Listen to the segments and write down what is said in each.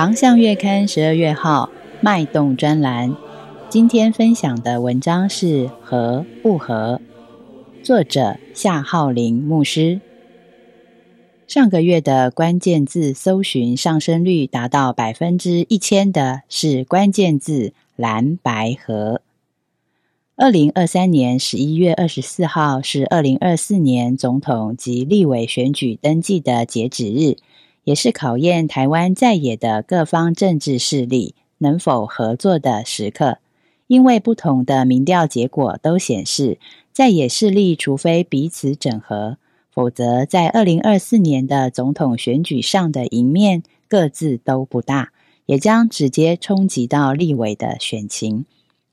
航向月刊十二月号脉动专栏，今天分享的文章是和不和？作者夏浩林牧师。上个月的关键字搜寻上升率达到百分之一千的是关键字蓝白河。二零二三年十一月二十四号是二零二四年总统及立委选举登记的截止日，也是考验台湾在野的各方政治势力能否合作的时刻。因为不同的民调结果都显示，在野势力除非彼此整合，否则在二零二四年的总统选举上的赢面各自都不大，也将直接冲击到立委的选情。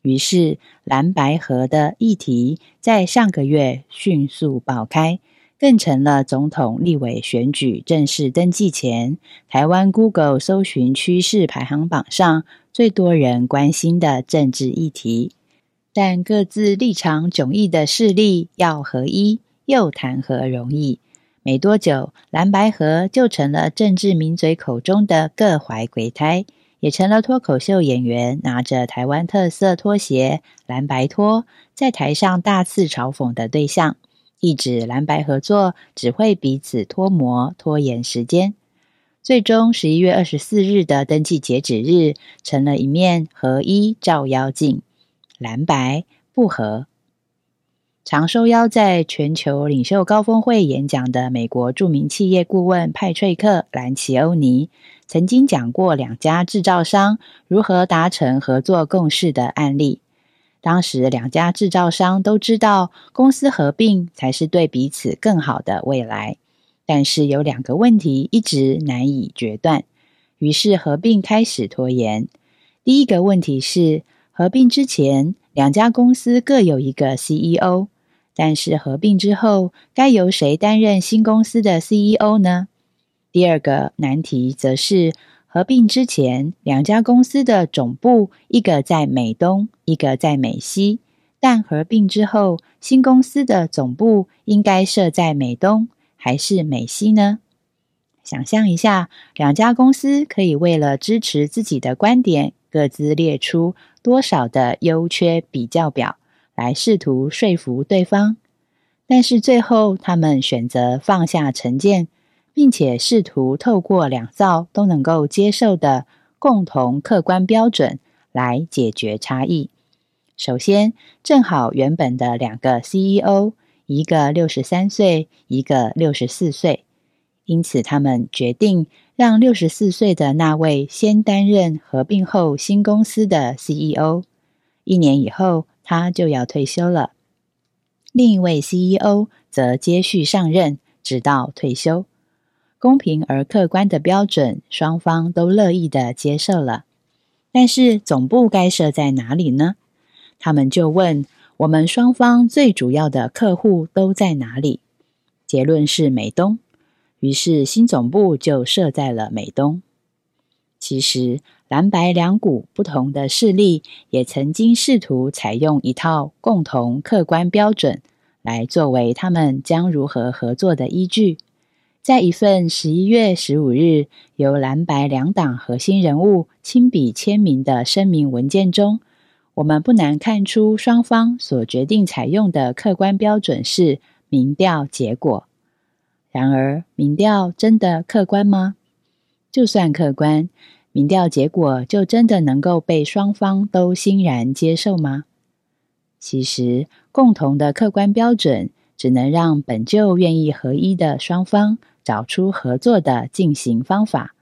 于是，蓝白河的议题在上个月迅速爆开，更成了总统、立委选举正式登记前，台湾 Google 搜寻趋势排行榜上最多人关心的政治议题。但各自立场迥异的势力要合一，又谈何容易？没多久，蓝白河就成了政治名嘴口中的各怀鬼胎。也成了脱口秀演员拿着台湾特色拖鞋蓝白拖，在台上大肆嘲讽的对象。一指蓝白合作只会彼此脱模、拖延时间。最终，十一月二十四日的登记截止日，成了一面合一照妖镜，蓝白不合。常受邀在全球领袖高峰会演讲的美国著名企业顾问派翠克·兰奇欧尼。曾经讲过两家制造商如何达成合作共识的案例。当时两家制造商都知道公司合并才是对彼此更好的未来，但是有两个问题一直难以决断，于是合并开始拖延。第一个问题是，合并之前两家公司各有一个 CEO，但是合并之后该由谁担任新公司的 CEO 呢？第二个难题则是合并之前，两家公司的总部一个在美东，一个在美西。但合并之后，新公司的总部应该设在美东还是美西呢？想象一下，两家公司可以为了支持自己的观点，各自列出多少的优缺比较表，来试图说服对方。但是最后，他们选择放下成见。并且试图透过两造都能够接受的共同客观标准来解决差异。首先，正好原本的两个 CEO，一个六十三岁，一个六十四岁，因此他们决定让六十四岁的那位先担任合并后新公司的 CEO。一年以后，他就要退休了。另一位 CEO 则接续上任，直到退休。公平而客观的标准，双方都乐意的接受了。但是总部该设在哪里呢？他们就问我们双方最主要的客户都在哪里？结论是美东。于是新总部就设在了美东。其实蓝白两股不同的势力也曾经试图采用一套共同客观标准，来作为他们将如何合作的依据。在一份十一月十五日由蓝白两党核心人物亲笔签名的声明文件中，我们不难看出，双方所决定采用的客观标准是民调结果。然而，民调真的客观吗？就算客观，民调结果就真的能够被双方都欣然接受吗？其实，共同的客观标准只能让本就愿意合一的双方。找出合作的进行方法，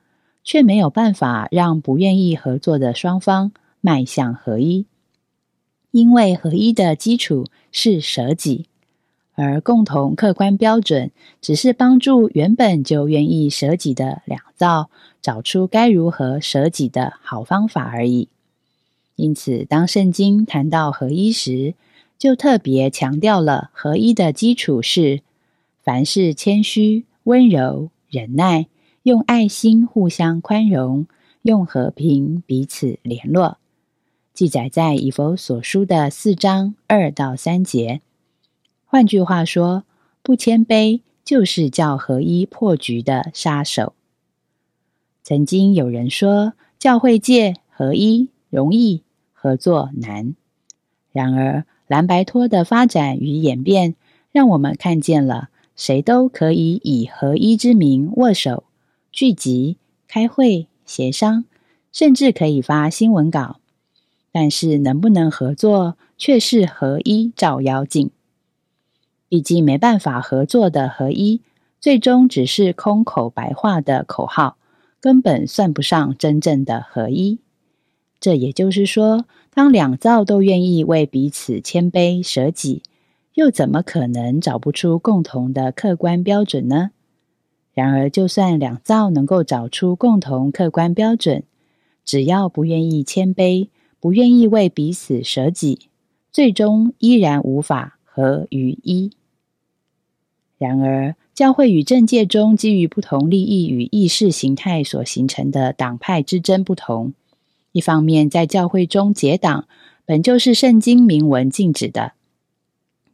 却没有办法让不愿意合作的双方迈向合一，因为合一的基础是舍己。而共同客观标准只是帮助原本就愿意舍己的两造找出该如何舍己的好方法而已。因此，当圣经谈到合一时，就特别强调了合一的基础是凡事谦虚、温柔、忍耐，用爱心互相宽容，用和平彼此联络。记载在以弗所书的四章二到三节。换句话说，不谦卑就是叫合一破局的杀手。曾经有人说，教会界合一容易，合作难。然而，蓝白托的发展与演变，让我们看见了谁都可以以合一之名握手、聚集、开会、协商，甚至可以发新闻稿。但是能不能合作，却是合一照妖镜。毕竟没办法合作的合一，最终只是空口白话的口号，根本算不上真正的合一。这也就是说，当两造都愿意为彼此谦卑舍己，又怎么可能找不出共同的客观标准呢？然而，就算两造能够找出共同客观标准，只要不愿意谦卑。不愿意为彼此舍己，最终依然无法合于一。然而，教会与政界中基于不同利益与意识形态所形成的党派之争不同。一方面，在教会中结党本就是圣经明文禁止的；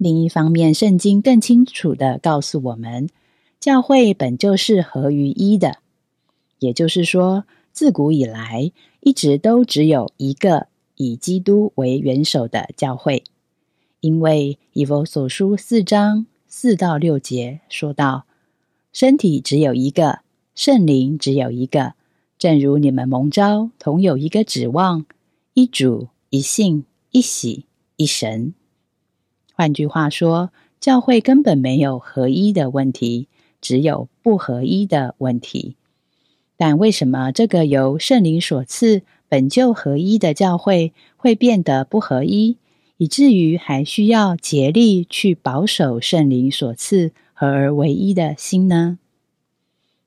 另一方面，圣经更清楚的告诉我们，教会本就是合于一的。也就是说，自古以来一直都只有一个。以基督为元首的教会，因为以弗所书四章四到六节说道，身体只有一个，圣灵只有一个，正如你们蒙召同有一个指望，一主、一信、一喜、一神。换句话说，教会根本没有合一的问题，只有不合一的问题。但为什么这个由圣灵所赐？本就合一的教会会变得不合一，以至于还需要竭力去保守圣灵所赐合而为一的心呢？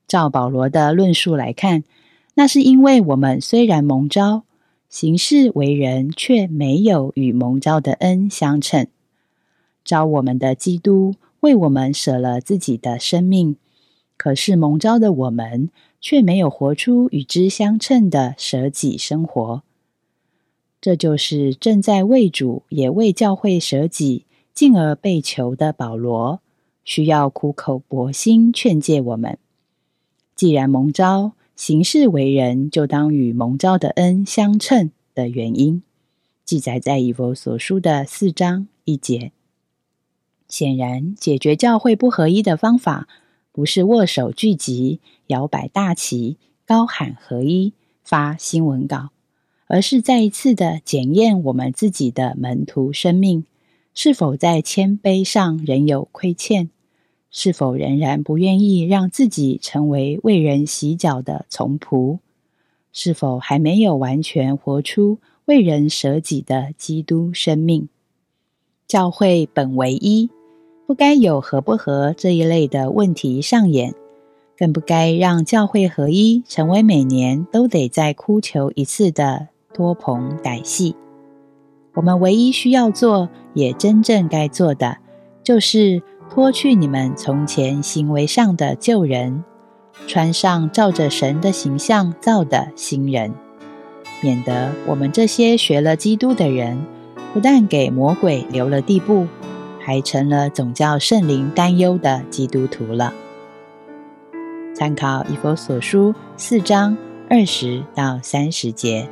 照保罗的论述来看，那是因为我们虽然蒙召，行事为人却没有与蒙召的恩相称。招我们的基督为我们舍了自己的生命，可是蒙召的我们。却没有活出与之相称的舍己生活，这就是正在为主也为教会舍己，进而被囚的保罗，需要苦口婆心劝诫我们：既然蒙召，行事为人就当与蒙召的恩相称的原因，记载在以弗所书的四章一节。显然，解决教会不合一的方法。不是握手聚集、摇摆大旗、高喊合一、发新闻稿，而是再一次的检验我们自己的门徒生命，是否在谦卑上仍有亏欠，是否仍然不愿意让自己成为为人洗脚的从仆，是否还没有完全活出为人舍己的基督生命？教会本为一。不该有合不合这一类的问题上演，更不该让教会合一成为每年都得再哭求一次的托棚改戏。我们唯一需要做，也真正该做的，就是脱去你们从前行为上的旧人，穿上照着神的形象造的新人，免得我们这些学了基督的人，不但给魔鬼留了地步。还成了总教圣灵担忧的基督徒了。参考以佛所书四章二十到三十节。